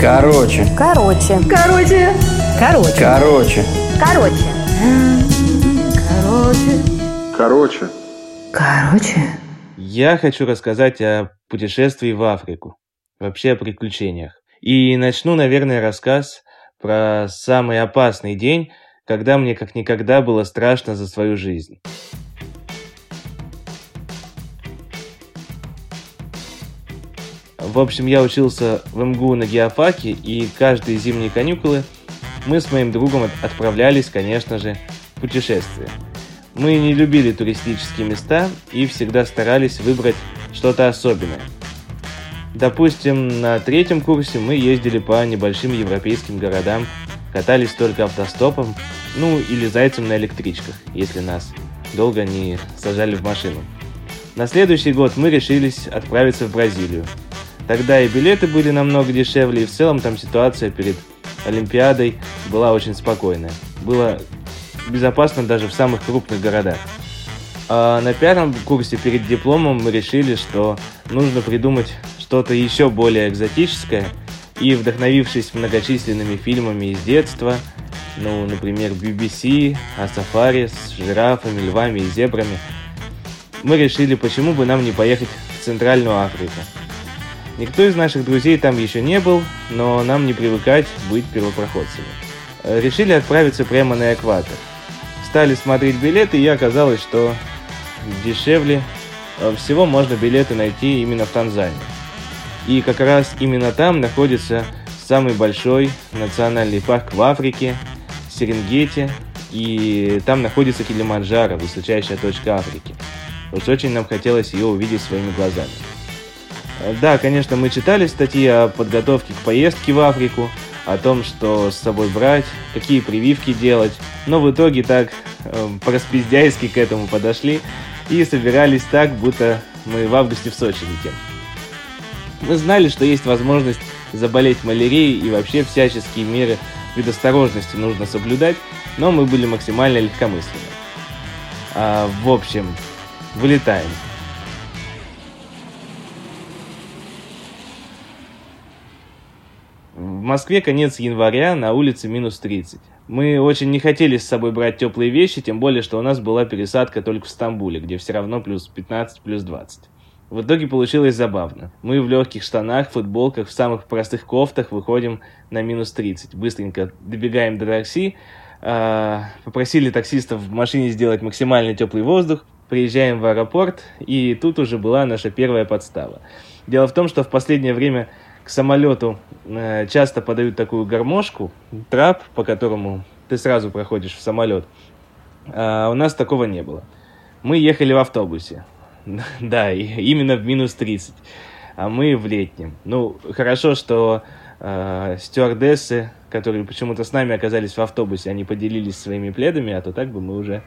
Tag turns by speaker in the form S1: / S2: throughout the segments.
S1: Короче.
S2: Короче.
S3: Короче.
S2: Короче.
S1: Короче.
S2: Короче. Короче.
S4: Короче.
S2: Короче.
S5: Я хочу рассказать о путешествии в Африку. Вообще о приключениях. И начну, наверное, рассказ про самый опасный день, когда мне как никогда было страшно за свою жизнь. В общем, я учился в МГУ на геофаке, и каждые зимние каникулы мы с моим другом отправлялись, конечно же, в путешествие. Мы не любили туристические места и всегда старались выбрать что-то особенное. Допустим, на третьем курсе мы ездили по небольшим европейским городам, катались только автостопом, ну или зайцем на электричках, если нас долго не сажали в машину. На следующий год мы решились отправиться в Бразилию. Тогда и билеты были намного дешевле, и в целом там ситуация перед Олимпиадой была очень спокойная. Было безопасно даже в самых крупных городах. А на пятом курсе перед дипломом мы решили, что нужно придумать что-то еще более экзотическое, и вдохновившись многочисленными фильмами из детства, ну, например, BBC, о сафари с жирафами, львами и зебрами, мы решили, почему бы нам не поехать в Центральную Африку. Никто из наших друзей там еще не был, но нам не привыкать быть первопроходцами. Решили отправиться прямо на экватор. Стали смотреть билеты, и оказалось, что дешевле всего можно билеты найти именно в Танзании. И как раз именно там находится самый большой национальный парк в Африке, Серенгети, и там находится Килиманджаро, высочайшая точка Африки. Уж очень нам хотелось ее увидеть своими глазами. Да, конечно, мы читали статьи о подготовке к поездке в Африку, о том, что с собой брать, какие прививки делать, но в итоге так э, по-распиздяйски к этому подошли и собирались так, будто мы в августе в Сочи летим. Мы знали, что есть возможность заболеть малярией и вообще всяческие меры предосторожности нужно соблюдать, но мы были максимально легкомысленны. А, в общем, вылетаем. Москве конец января, на улице минус 30. Мы очень не хотели с собой брать теплые вещи, тем более, что у нас была пересадка только в Стамбуле, где все равно плюс 15, плюс 20. В итоге получилось забавно. Мы в легких штанах, футболках, в самых простых кофтах выходим на минус 30. Быстренько добегаем до такси, а, попросили таксистов в машине сделать максимально теплый воздух, приезжаем в аэропорт, и тут уже была наша первая подстава. Дело в том, что в последнее время к самолету э, часто подают такую гармошку, трап, по которому ты сразу проходишь в самолет. А у нас такого не было. Мы ехали в автобусе. Да, именно в минус 30. А мы в летнем. Ну, хорошо, что э, стюардессы, которые почему-то с нами оказались в автобусе, они поделились своими пледами, а то так бы мы уже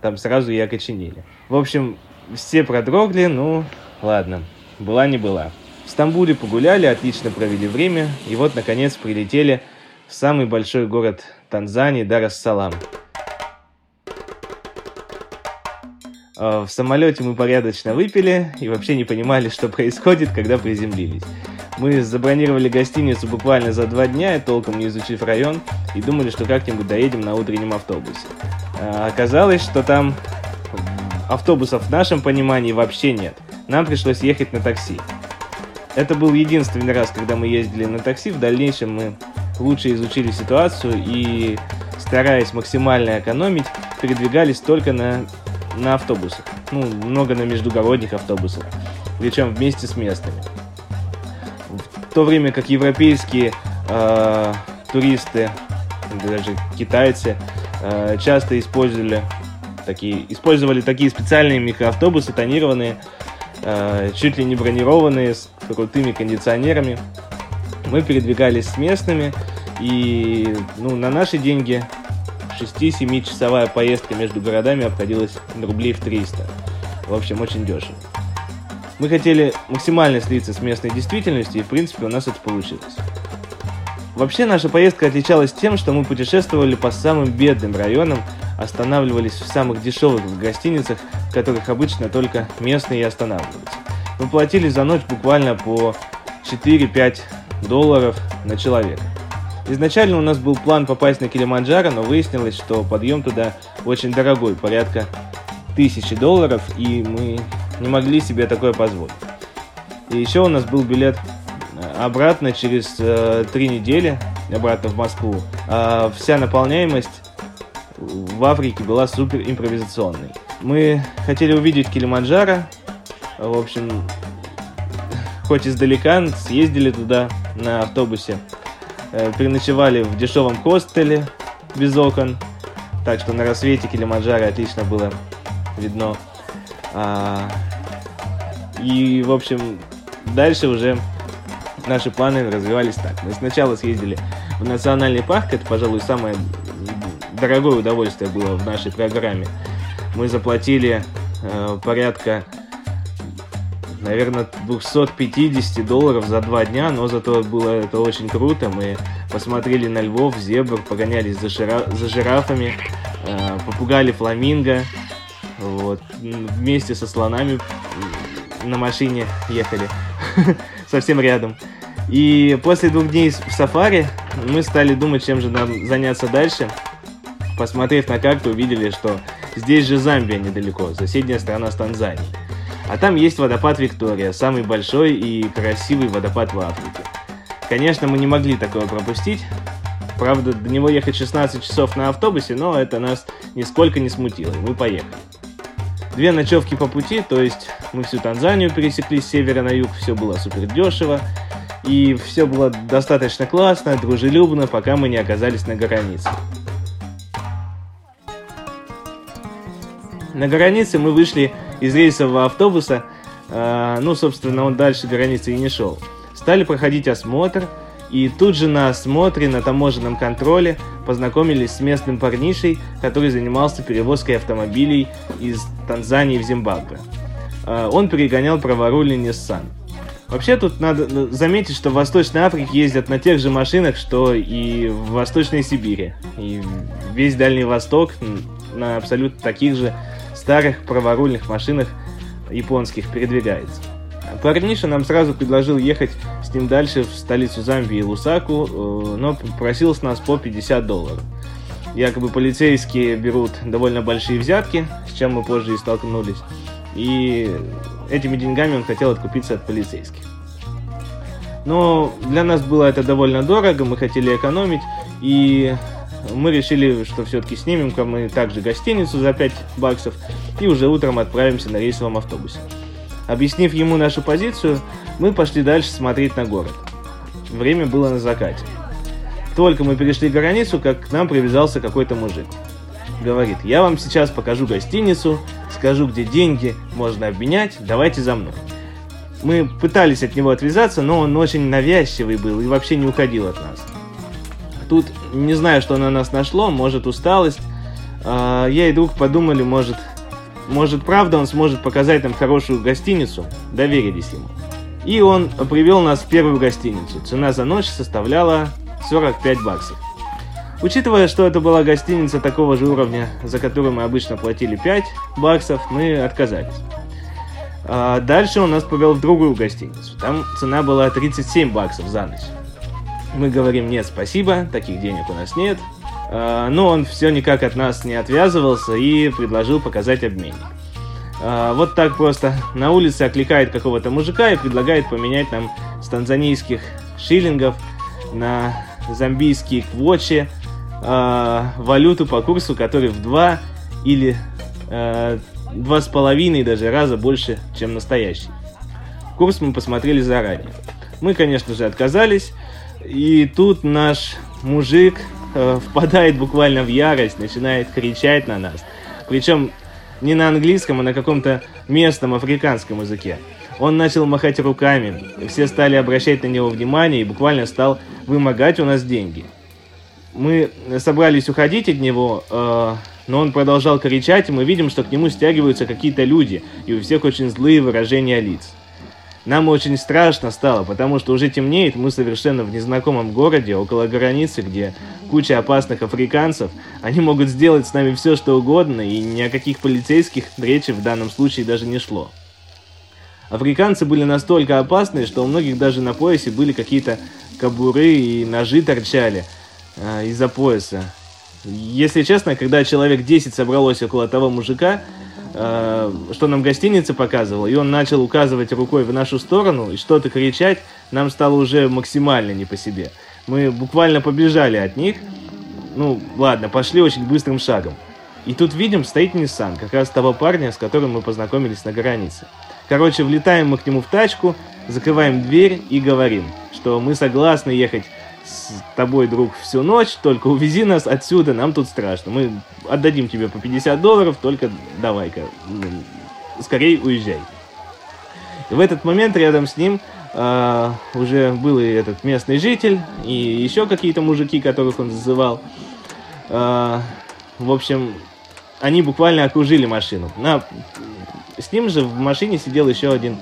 S5: там сразу и окоченели. В общем, все продрогли, ну, ладно, была не была. В Стамбуле погуляли, отлично провели время, и вот, наконец, прилетели в самый большой город Танзании, Дар-эс-Салам. В самолете мы порядочно выпили и вообще не понимали, что происходит, когда приземлились. Мы забронировали гостиницу буквально за два дня, толком не изучив район, и думали, что как-нибудь доедем на утреннем автобусе. А оказалось, что там автобусов в нашем понимании вообще нет. Нам пришлось ехать на такси. Это был единственный раз, когда мы ездили на такси. В дальнейшем мы лучше изучили ситуацию и, стараясь максимально экономить, передвигались только на, на автобусах. Ну, много на междугородних автобусах. Причем вместе с местными. В то время как европейские э, туристы, даже китайцы, э, часто использовали такие, использовали такие специальные микроавтобусы, тонированные, чуть ли не бронированные, с крутыми кондиционерами. Мы передвигались с местными, и ну, на наши деньги 6-7 часовая поездка между городами обходилась рублей в 300. В общем, очень дешево. Мы хотели максимально слиться с местной действительностью, и в принципе у нас это получилось. Вообще наша поездка отличалась тем, что мы путешествовали по самым бедным районам, останавливались в самых дешевых гостиницах, в которых обычно только местные и останавливаются. Мы платили за ночь буквально по 4-5 долларов на человека. Изначально у нас был план попасть на Килиманджаро, но выяснилось, что подъем туда очень дорогой, порядка тысячи долларов, и мы не могли себе такое позволить. И еще у нас был билет э, обратно через э, три недели, обратно в Москву. А вся наполняемость в Африке была супер импровизационной. Мы хотели увидеть Килиманджаро, в общем, хоть издалека, съездили туда на автобусе, э, переночевали в дешевом хостеле без окон, так что на рассвете Килиманджаро отлично было видно. А, и, в общем, дальше уже наши планы развивались так. Мы сначала съездили в национальный парк, это, пожалуй, самое дорогое удовольствие было в нашей программе. Мы заплатили э, порядка, наверное, 250 долларов за два дня, но зато было это очень круто. Мы посмотрели на львов, зебр, погонялись за, жира, за жирафами, э, попугали фламинго, вот, вместе со слонами на машине ехали, совсем рядом. И после двух дней в сафари мы стали думать, чем же нам заняться дальше. Посмотрев на карту, увидели, что здесь же Замбия недалеко, соседняя страна с Танзанией. А там есть водопад Виктория, самый большой и красивый водопад в Африке. Конечно, мы не могли такого пропустить. Правда, до него ехать 16 часов на автобусе, но это нас нисколько не смутило, и мы поехали. Две ночевки по пути, то есть мы всю Танзанию пересекли с севера на юг, все было супер дешево, и все было достаточно классно, дружелюбно, пока мы не оказались на границе. На границе мы вышли из рейсового автобуса, э, ну, собственно, он дальше границы и не шел. Стали проходить осмотр, и тут же на осмотре, на таможенном контроле познакомились с местным парнишей, который занимался перевозкой автомобилей из Танзании в Зимбабве. Э, он перегонял праворульный Nissan. Вообще тут надо заметить, что в Восточной Африке ездят на тех же машинах, что и в Восточной Сибири. И весь Дальний Восток на абсолютно таких же старых праворульных машинах японских передвигается. Парниша нам сразу предложил ехать с ним дальше в столицу Замбии, Лусаку, э, но просил с нас по 50 долларов. Якобы полицейские берут довольно большие взятки, с чем мы позже и столкнулись. И этими деньгами он хотел откупиться от полицейских. Но для нас было это довольно дорого, мы хотели экономить, и мы решили, что все-таки снимем-ка мы также гостиницу за 5 баксов и уже утром отправимся на рейсовом автобусе. Объяснив ему нашу позицию, мы пошли дальше смотреть на город. Время было на закате. Только мы перешли границу, как к нам привязался какой-то мужик. Говорит, я вам сейчас покажу гостиницу, скажу, где деньги можно обменять, давайте за мной. Мы пытались от него отвязаться, но он очень навязчивый был и вообще не уходил от нас. Тут не знаю, что на нас нашло, может усталость. А, я и друг подумали, может, может правда он сможет показать нам хорошую гостиницу. Доверились ему. И он привел нас в первую гостиницу. Цена за ночь составляла 45 баксов. Учитывая, что это была гостиница такого же уровня, за которую мы обычно платили 5 баксов, мы отказались. А дальше он нас повел в другую гостиницу. Там цена была 37 баксов за ночь. Мы говорим, нет, спасибо, таких денег у нас нет. А, но он все никак от нас не отвязывался и предложил показать обменник. А, вот так просто на улице окликает какого-то мужика и предлагает поменять нам с танзанийских шиллингов на зомбийские квочи а, валюту по курсу, который в два или два с половиной даже раза больше, чем настоящий. Курс мы посмотрели заранее. Мы, конечно же, отказались, и тут наш мужик э, впадает буквально в ярость, начинает кричать на нас. Причем не на английском, а на каком-то местном африканском языке. Он начал махать руками, все стали обращать на него внимание и буквально стал вымогать у нас деньги. Мы собрались уходить от него, э, но он продолжал кричать, и мы видим, что к нему стягиваются какие-то люди, и у всех очень злые выражения лиц. Нам очень страшно стало, потому что уже темнеет, мы совершенно в незнакомом городе, около границы, где куча опасных африканцев. Они могут сделать с нами все, что угодно, и ни о каких полицейских речи в данном случае даже не шло. Африканцы были настолько опасны, что у многих даже на поясе были какие-то кобуры и ножи торчали э, из-за пояса. Если честно, когда человек 10 собралось около того мужика, что нам гостиница показывала, и он начал указывать рукой в нашу сторону и что-то кричать, нам стало уже максимально не по себе. Мы буквально побежали от них. Ну, ладно, пошли очень быстрым шагом. И тут видим, стоит Nissan, как раз того парня, с которым мы познакомились на границе. Короче, влетаем мы к нему в тачку, закрываем дверь и говорим, что мы согласны ехать с тобой, друг, всю ночь, только увези нас отсюда, нам тут страшно. Мы отдадим тебе по 50 долларов, только давай-ка, скорее уезжай. И в этот момент рядом с ним э, уже был и этот местный житель, и еще какие-то мужики, которых он зазывал. Э, в общем, они буквально окружили машину. На, с ним же в машине сидел еще один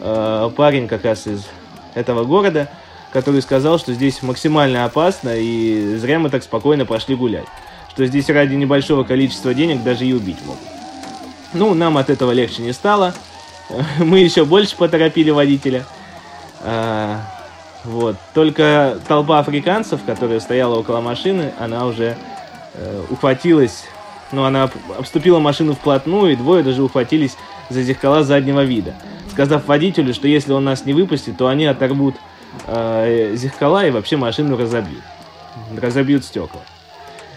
S5: э, парень как раз из этого города, который сказал, что здесь максимально опасно и зря мы так спокойно пошли гулять. Что здесь ради небольшого количества денег даже и убить могут. Ну, нам от этого легче не стало. Мы еще больше поторопили водителя. А, вот. Только толпа африканцев, которая стояла около машины, она уже э, ухватилась, ну, она обступила машину вплотную, и двое даже ухватились за зеркала заднего вида, сказав водителю, что если он нас не выпустит, то они оторвут э, зеркала и вообще машину разобьют. Разобьют стекла.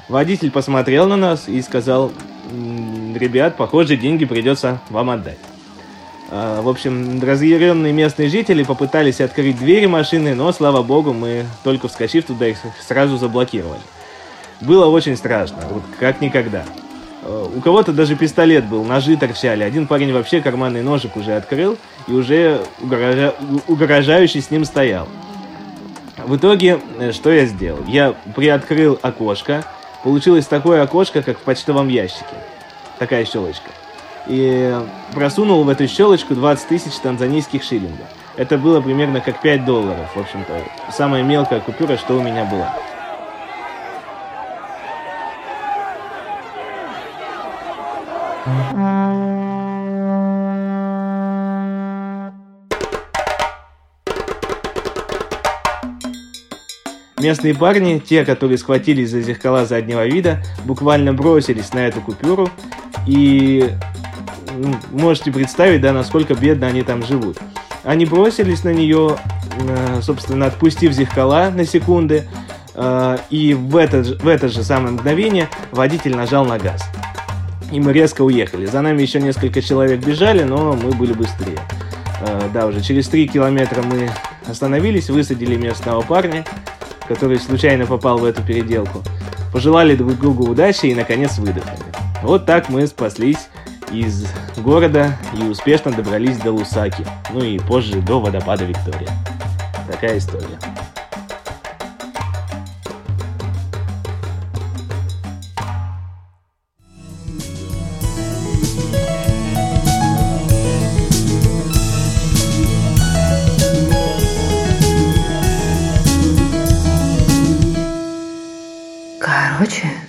S5: Водитель посмотрел на нас и сказал, ребят, похоже, деньги придется вам отдать. А, в общем, разъяренные местные жители попытались открыть двери машины, но, слава богу, мы, только вскочив туда, их сразу заблокировали. Было очень страшно, вот как никогда. А, у кого-то даже пистолет был, ножи торчали. Один парень вообще карманный ножик уже открыл и уже угрожа... угрожающий с ним стоял. В итоге, э, что я сделал? Я приоткрыл окошко. Получилось такое окошко, как в почтовом ящике. Такая щелочка и просунул в эту щелочку 20 тысяч танзанийских шиллингов. Это было примерно как 5 долларов, в общем-то, самая мелкая купюра, что у меня была. Местные парни, те, которые схватились за зеркала заднего вида, буквально бросились на эту купюру и ну, можете представить, да, насколько бедно они там живут. Они бросились на нее, э, собственно, отпустив зеркала на секунды, э, и в это, в это же самое мгновение водитель нажал на газ. И мы резко уехали. За нами еще несколько человек бежали, но мы были быстрее. Э, да, уже через три километра мы остановились, высадили местного парня, который случайно попал в эту переделку. Пожелали друг другу удачи и, наконец, выдохнули. Вот так мы спаслись из города и успешно добрались до Лусаки, ну и позже до водопада Виктория. Такая история.
S2: Короче,